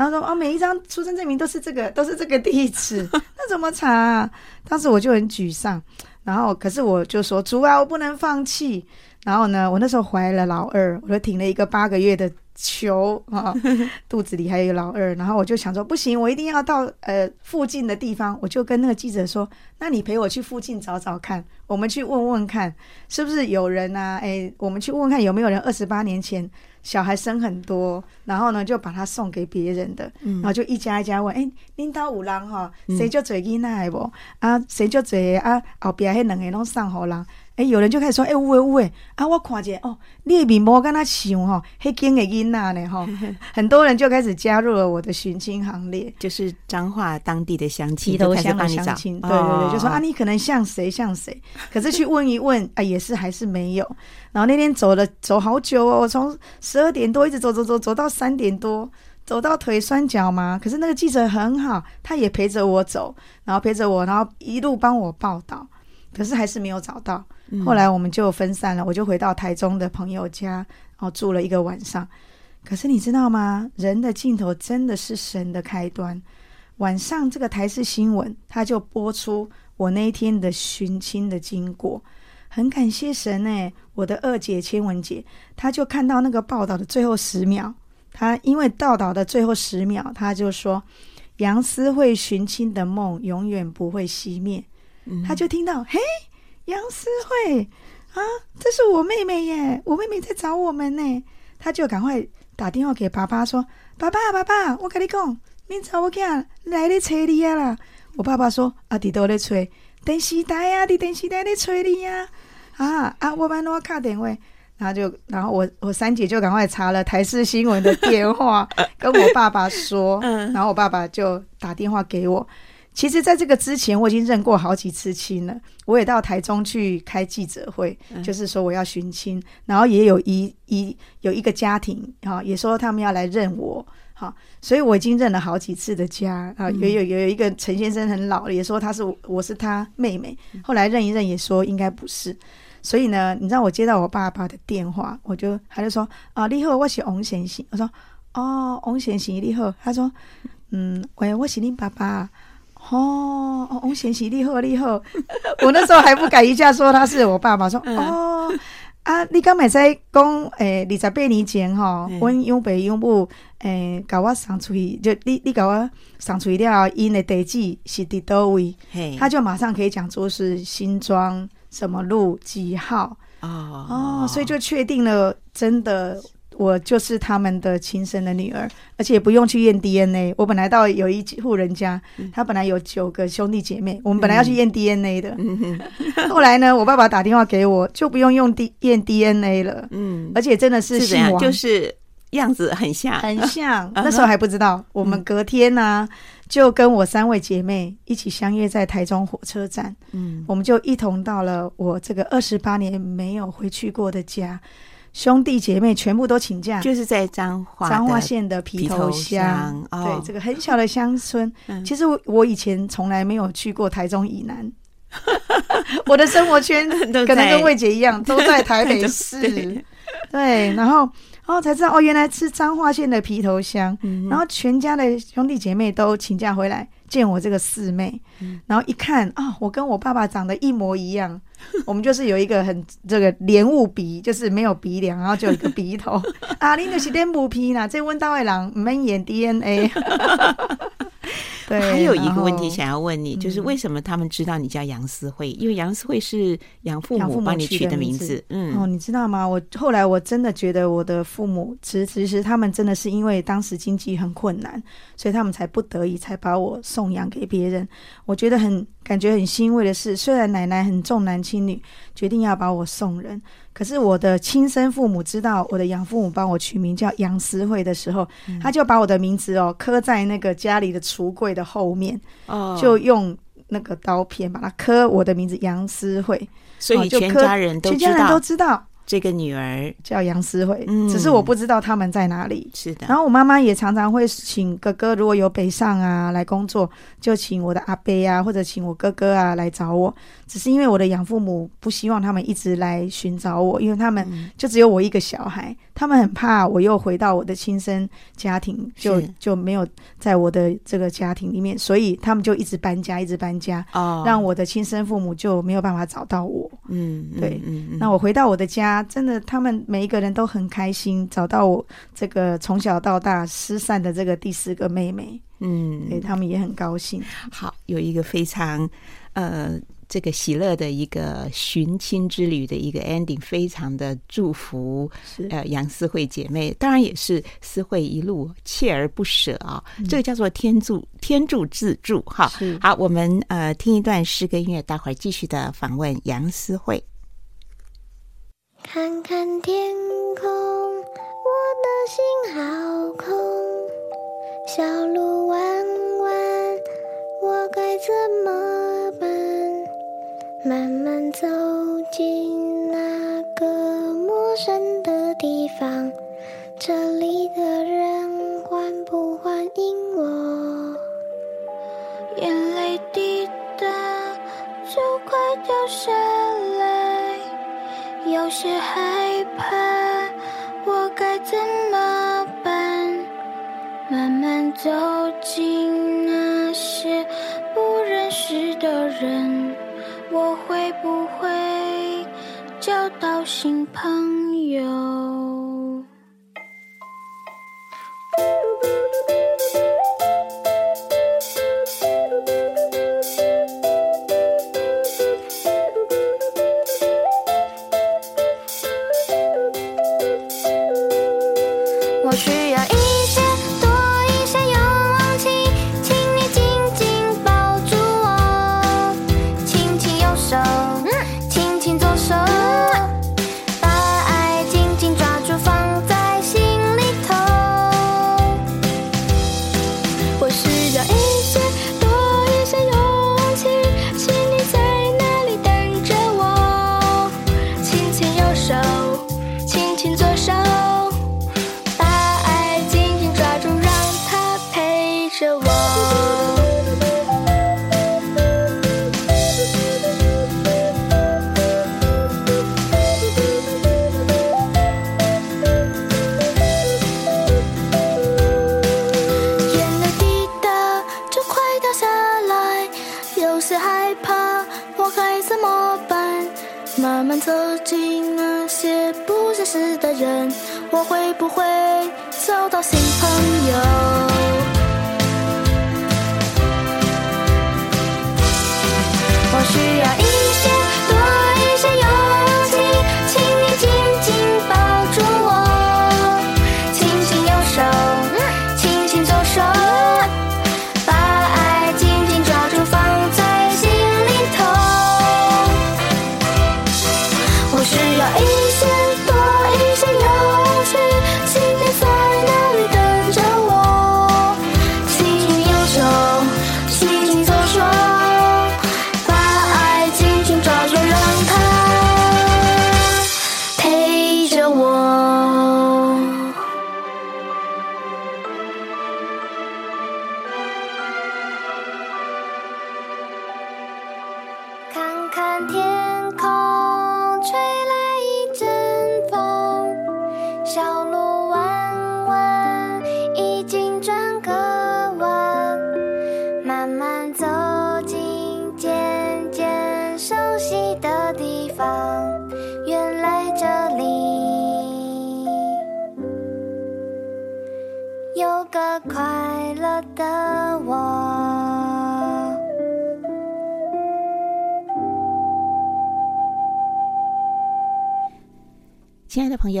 嗯然后说哦，每一张出生证明都是这个，都是这个地址，那怎么查啊？当时我就很沮丧。然后可是我就说主啊，我不能放弃。然后呢，我那时候怀了老二，我就挺了一个八个月的球啊，肚子里还有一个老二。然后我就想说，不行，我一定要到呃附近的地方。我就跟那个记者说，那你陪我去附近找找看，我们去问问看，是不是有人啊？哎，我们去问问看有没有人二十八年前。小孩生很多，然后呢，就把他送给别人的，嗯、然后就一家一家问，哎，恁家有人哈？谁就最囡仔的不？啊，谁就最啊？后边那两个拢送给人。哎，有人就开始说，哎，有诶有诶，啊，我看见哦，你的面膜跟他像哈，黑金的囡仔呢哈，很多人就开始加入了我的寻亲行列，就是彰化当地的乡亲，埤头乡的乡亲，对对对，就说啊，你可能像谁像谁，可是去问一问，啊，也是还是没有。然后那天走了走好久哦，我从十二点多一直走走走走到三点多，走到腿酸脚麻。可是那个记者很好，他也陪着我走，然后陪着我，然后一路帮我报道，可是还是没有找到。后来我们就分散了，我就回到台中的朋友家，然后住了一个晚上。可是你知道吗？人的尽头真的是神的开端。晚上这个台视新闻，他就播出我那一天的寻亲的经过。很感谢神呢，我的二姐千文姐，她就看到那个报道的最后十秒，她因为报道的最后十秒，她就说杨思慧寻亲的梦永远不会熄灭。她就听到嘿。杨思慧啊，这是我妹妹耶！我妹妹在找我们呢。他就赶快打电话给爸爸说：“爸爸，爸爸，我跟你讲，你找我囝来咧找你啊啦！”我爸爸说：“啊，伫倒咧找电视台啊，伫电视台咧找你啊！”啊啊，我帮我卡电话，然后就然后我我三姐就赶快查了台视新闻的电话，跟我爸爸说，然后我爸爸就打电话给我。其实，在这个之前，我已经认过好几次亲了。我也到台中去开记者会，嗯、就是说我要寻亲，然后也有一一有一个家庭哈，也说他们要来认我哈，所以我已经认了好几次的家啊。也有有有一个陈先生很老了，也说他是我是他妹妹，后来认一认也说应该不是。所以呢，你知道我接到我爸爸的电话，我就他就说啊，你好，我是王先生。我说哦，王先生你好。他说嗯，喂，我是你爸爸。哦，王贤喜，你好，你好。我那时候还不敢一下说他是我爸爸，说哦啊，你刚买在讲诶，二十八年前哈，阮养爸养母诶，甲我送出去，就你你甲我送出去了，因的地址是伫叨位，他就马上可以讲出是新庄什么路几号，哦哦，所以就确定了，真的。我就是他们的亲生的女儿，而且也不用去验 DNA。我本来到有一户人家，他本来有九个兄弟姐妹，我们本来要去验 DNA 的。嗯、后来呢，我爸爸打电话给我，就不用用 D 验 DNA 了。嗯，而且真的是姓王，就是样子很像，很像。那时候还不知道。我们隔天呢、啊，就跟我三位姐妹一起相约在台中火车站。嗯，我们就一同到了我这个二十八年没有回去过的家。兄弟姐妹全部都请假，就是在彰化彰化县的皮头乡。对，这个很小的乡村。其实我我以前从来没有去过台中以南，我的生活圈 可能跟魏姐一样，都在台北市。对，然后然后才知道哦，原来是彰化县的皮头乡。然后全家的兄弟姐妹都请假回来见我这个四妹，然后一看啊，我跟我爸爸长得一模一样。我们就是有一个很这个莲雾鼻，就是没有鼻梁，然后就有一个鼻头 啊，你就是脸不皮啦，这温到的人没演 DNA。对，还有一个问题想要问你，就是为什么他们知道你叫杨思慧？因为杨思慧是养父母帮你取的名字。嗯，哦，你知道吗？我后来我真的觉得我的父母，其实其实他们真的是因为当时经济很困难，所以他们才不得已才把我送养给别人。我觉得很。感觉很欣慰的是，虽然奶奶很重男轻女，决定要把我送人，可是我的亲生父母知道我的养父母帮我取名叫杨思慧的时候，嗯、他就把我的名字哦刻在那个家里的橱柜的后面，哦，就用那个刀片把它刻我的名字杨思慧，所以全家人都知道，全家人都知道。这个女儿叫杨思慧，嗯，只是我不知道他们在哪里。是的，然后我妈妈也常常会请哥哥，如果有北上啊来工作，就请我的阿伯啊，或者请我哥哥啊来找我。只是因为我的养父母不希望他们一直来寻找我，因为他们就只有我一个小孩，他们很怕我又回到我的亲生家庭，就就没有在我的这个家庭里面，所以他们就一直搬家，一直搬家，哦，让我的亲生父母就没有办法找到我。嗯，对，嗯嗯，那我回到我的家。真的，他们每一个人都很开心，找到我这个从小到大失散的这个第四个妹妹。嗯，对，他们也很高兴。好，有一个非常呃这个喜乐的一个寻亲之旅的一个 ending，非常的祝福。是呃，杨思慧姐妹，当然也是思慧一路锲而不舍啊。嗯、这个叫做天助天助自助。哈，是好，我们呃听一段诗歌音乐，待会儿继续的访问杨思慧。看看天空，我的心好空，小路弯弯，我该怎么有些害怕，我该怎么办？慢慢走进那些不认识的人，我会不会交到新朋友？慢慢走进那些不认识的人我会不会交到新朋友？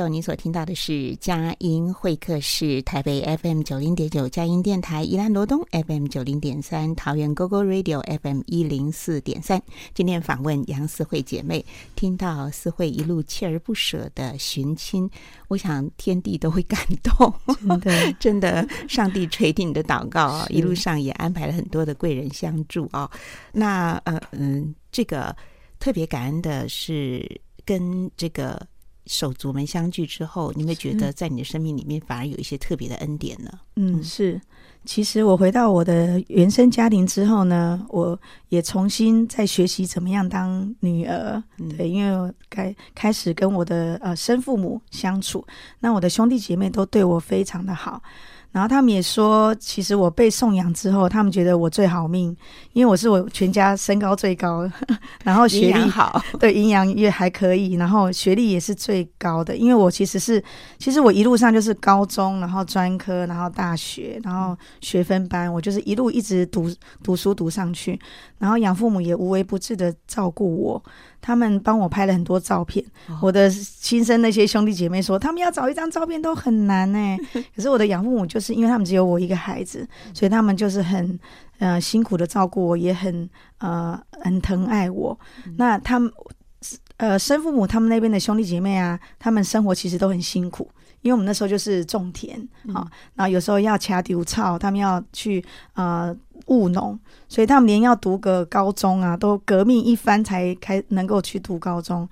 友，您所听到的是佳音会客室，台北 FM 九零点九佳音电台，宜兰罗东 FM 九零点三，桃园 GoGo Radio FM 一零四点三。今天访问杨思慧姐妹，听到思慧一路锲而不舍的寻亲，我想天地都会感动，真的，真的，上帝垂听你的祷告啊！一路上也安排了很多的贵人相助啊。那呃嗯，这个特别感恩的是跟这个。手足们相聚之后，你会觉得在你的生命里面反而有一些特别的恩典呢？嗯，是。其实我回到我的原生家庭之后呢，我也重新在学习怎么样当女儿。嗯、对，因为我开开始跟我的呃生父母相处，那我的兄弟姐妹都对我非常的好。然后他们也说，其实我被送养之后，他们觉得我最好命，因为我是我全家身高最高的，然后学历好，对，营养也还可以，然后学历也是最高的。因为我其实是，其实我一路上就是高中，然后专科，然后大学，然后学分班，我就是一路一直读读书读上去，然后养父母也无微不至的照顾我。他们帮我拍了很多照片，哦、我的亲生那些兄弟姐妹说，他们要找一张照片都很难呢。可是我的养父母就是因为他们只有我一个孩子，所以他们就是很呃辛苦的照顾我，也很呃很疼爱我。嗯、那他们呃生父母他们那边的兄弟姐妹啊，他们生活其实都很辛苦，因为我们那时候就是种田啊、嗯，然后有时候要掐丢草，他们要去呃。务农，所以他们连要读个高中啊，都革命一番才开能够去读高中。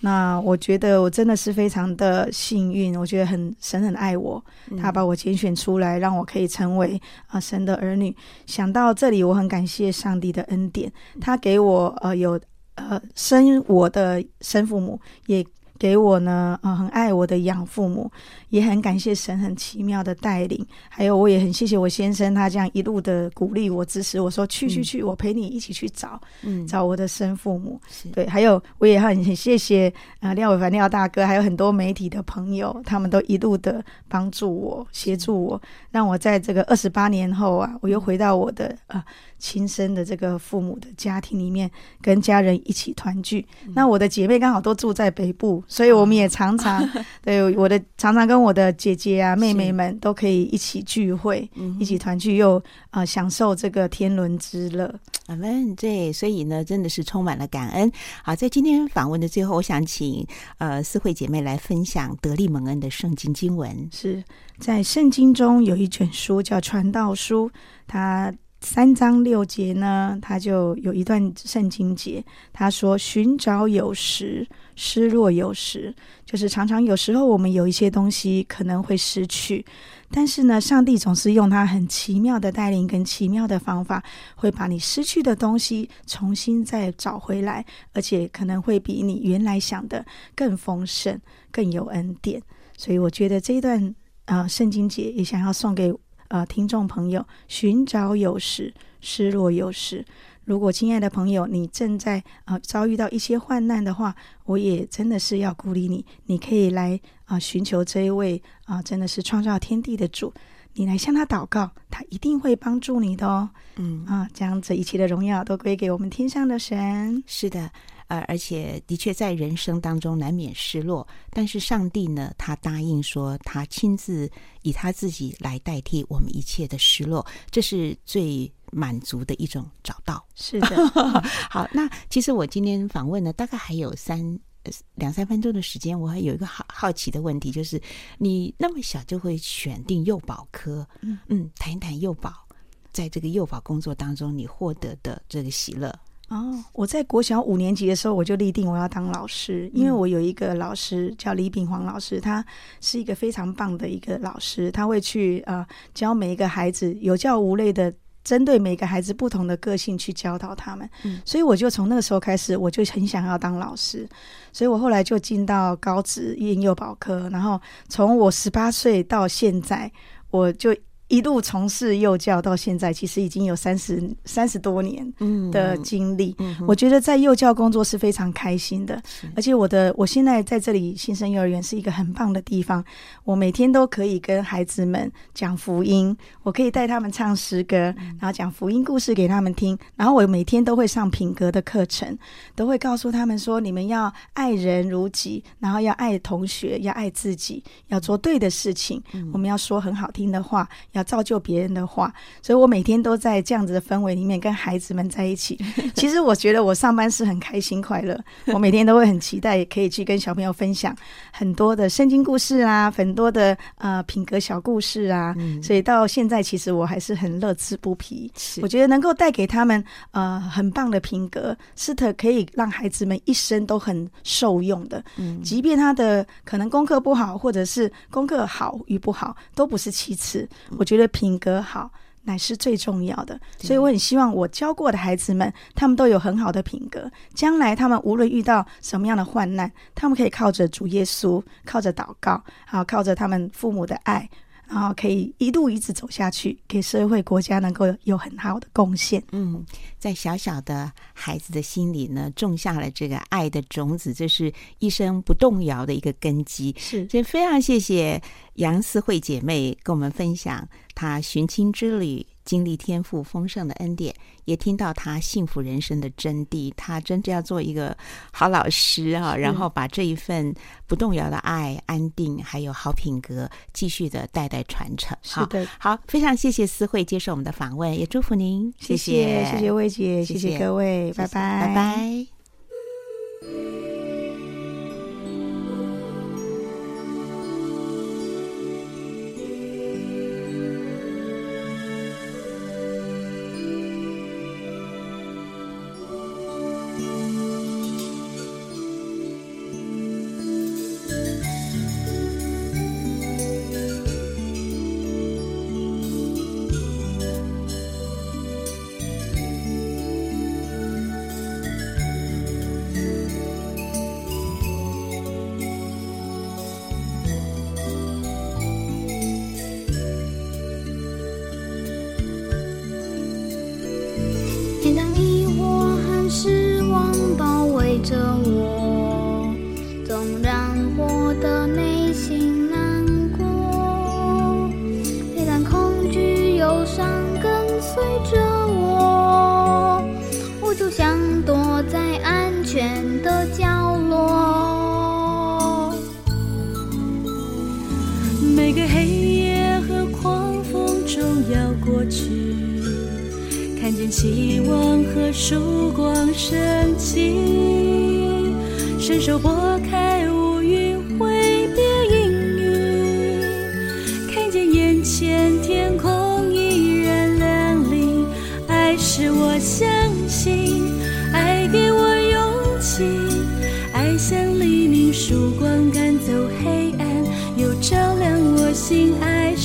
那我觉得我真的是非常的幸运，我觉得很神很爱我，他把我拣选出来，让我可以成为啊神的儿女。想到这里，我很感谢上帝的恩典，他给我呃有呃生我的生父母也。给我呢，呃，很爱我的养父母，也很感谢神很奇妙的带领，还有我也很谢谢我先生，他这样一路的鼓励我、支持我说去去去，我陪你一起去找，嗯，找我的生父母，对，还有我也很很谢谢啊廖伟凡廖大哥，还有很多媒体的朋友，他们都一路的帮助我、协助我，让我在这个二十八年后啊，我又回到我的啊。呃亲生的这个父母的家庭里面，跟家人一起团聚。嗯、那我的姐妹刚好都住在北部，所以我们也常常、哦、对我的常常跟我的姐姐啊、妹妹们都可以一起聚会，一起团聚，又啊、呃、享受这个天伦之乐。阿门。对，所以呢，真的是充满了感恩。好，在今天访问的最后，我想请呃思慧姐妹来分享得力蒙恩的圣经经文。是在圣经中有一卷书叫《传道书》，它。三章六节呢，它就有一段圣经节，他说：“寻找有时，失落有时，就是常常有时候我们有一些东西可能会失去，但是呢，上帝总是用他很奇妙的带领跟奇妙的方法，会把你失去的东西重新再找回来，而且可能会比你原来想的更丰盛、更有恩典。所以，我觉得这一段啊、呃，圣经节也想要送给。”呃，听众朋友，寻找有时，失落有时。如果亲爱的朋友，你正在呃遭遇到一些患难的话，我也真的是要鼓励你，你可以来啊、呃、寻求这一位啊、呃，真的是创造天地的主，你来向他祷告，他一定会帮助你的哦。嗯啊，将这一切的荣耀都归给我们天上的神。是的。呃，而且的确在人生当中难免失落，但是上帝呢，他答应说，他亲自以他自己来代替我们一切的失落，这是最满足的一种找到。是的，好，那其实我今天访问呢，大概还有三两三分钟的时间，我还有一个好好奇的问题，就是你那么小就会选定幼保科，嗯嗯，谈一谈幼保，在这个幼保工作当中，你获得的这个喜乐。哦，我在国小五年级的时候，我就立定我要当老师，因为我有一个老师叫李炳煌老师，他是一个非常棒的一个老师，他会去呃教每一个孩子，有教无类的，针对每个孩子不同的个性去教导他们。嗯，所以我就从那个时候开始，我就很想要当老师，所以我后来就进到高职幼幼保科，然后从我十八岁到现在，我就。一路从事幼教到现在，其实已经有三十三十多年的经历。嗯嗯、我觉得在幼教工作是非常开心的，而且我的我现在在这里新生幼儿园是一个很棒的地方。我每天都可以跟孩子们讲福音，我可以带他们唱诗歌，然后讲福音故事给他们听。然后我每天都会上品格的课程，都会告诉他们说：你们要爱人如己，然后要爱同学，要爱自己，要做对的事情。我们要说很好听的话，要。造就别人的话，所以我每天都在这样子的氛围里面跟孩子们在一起。其实我觉得我上班是很开心快乐，我每天都会很期待，也可以去跟小朋友分享很多的圣经故事啊，很多的呃品格小故事啊。所以到现在，其实我还是很乐此不疲。我觉得能够带给他们呃很棒的品格，是特可以让孩子们一生都很受用的。嗯，即便他的可能功课不好，或者是功课好与不好，都不是其次。我。觉得品格好乃是最重要的，所以我很希望我教过的孩子们，他们都有很好的品格。将来他们无论遇到什么样的患难，他们可以靠着主耶稣，靠着祷告，好靠着他们父母的爱。然后可以一路一直走下去，给社会国家能够有很好的贡献。嗯，在小小的孩子的心里呢，种下了这个爱的种子，这是一生不动摇的一个根基。是，所以非常谢谢杨思慧姐妹跟我们分享她寻亲之旅。经历天赋丰盛的恩典，也听到他幸福人生的真谛。他真的要做一个好老师啊，然后把这一份不动摇的爱、安定还有好品格，继续的代代传承。是的，好，非常谢谢思慧接受我们的访问，也祝福您。谢谢，谢谢魏姐，谢谢各位，拜拜，拜拜。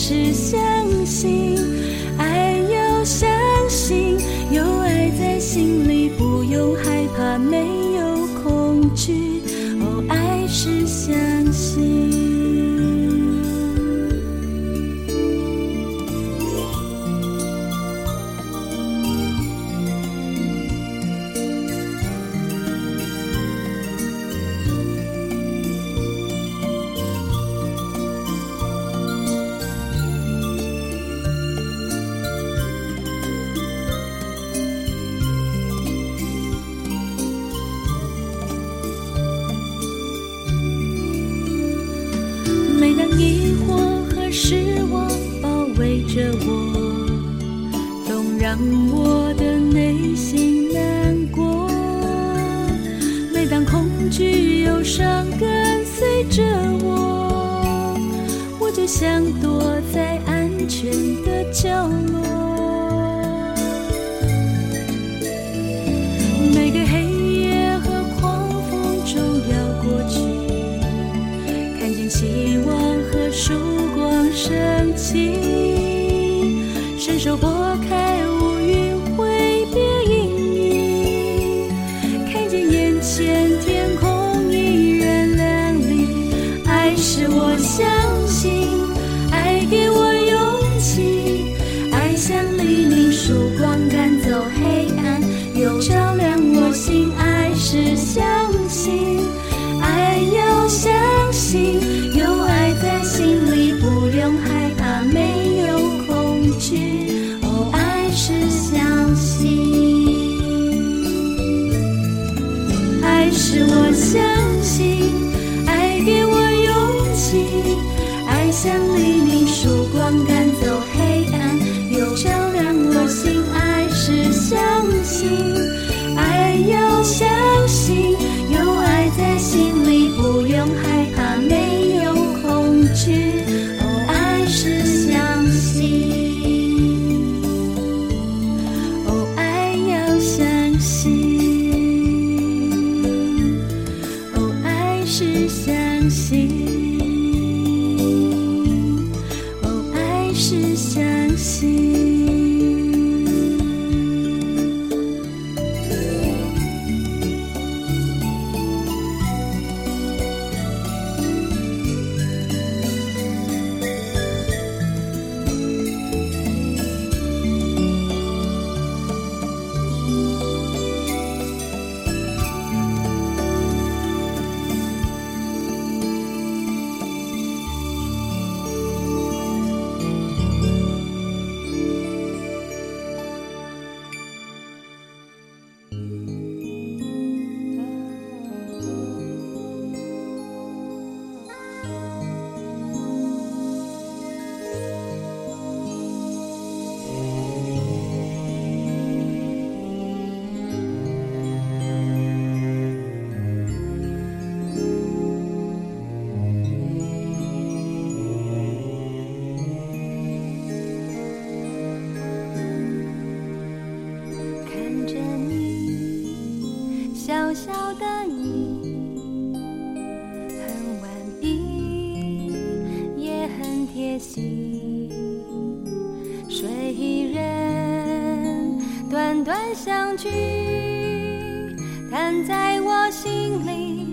是相信，相聚但在我心里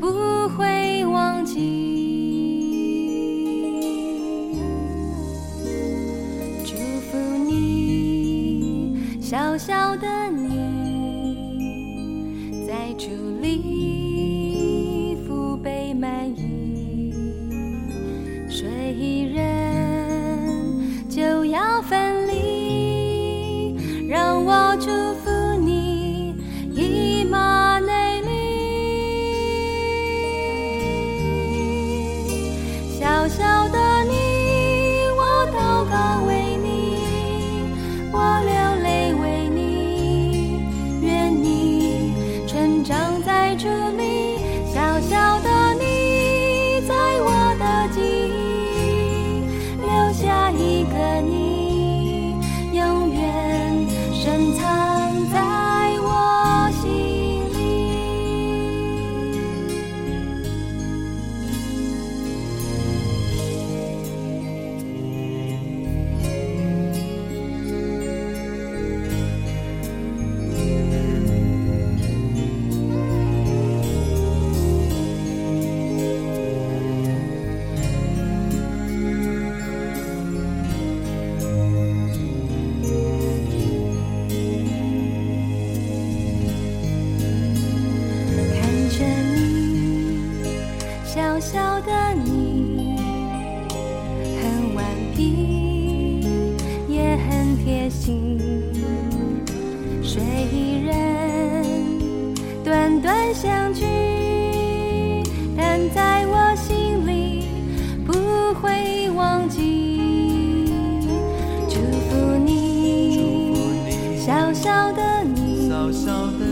不会忘记。祝福你小小的你在这里。小小的你。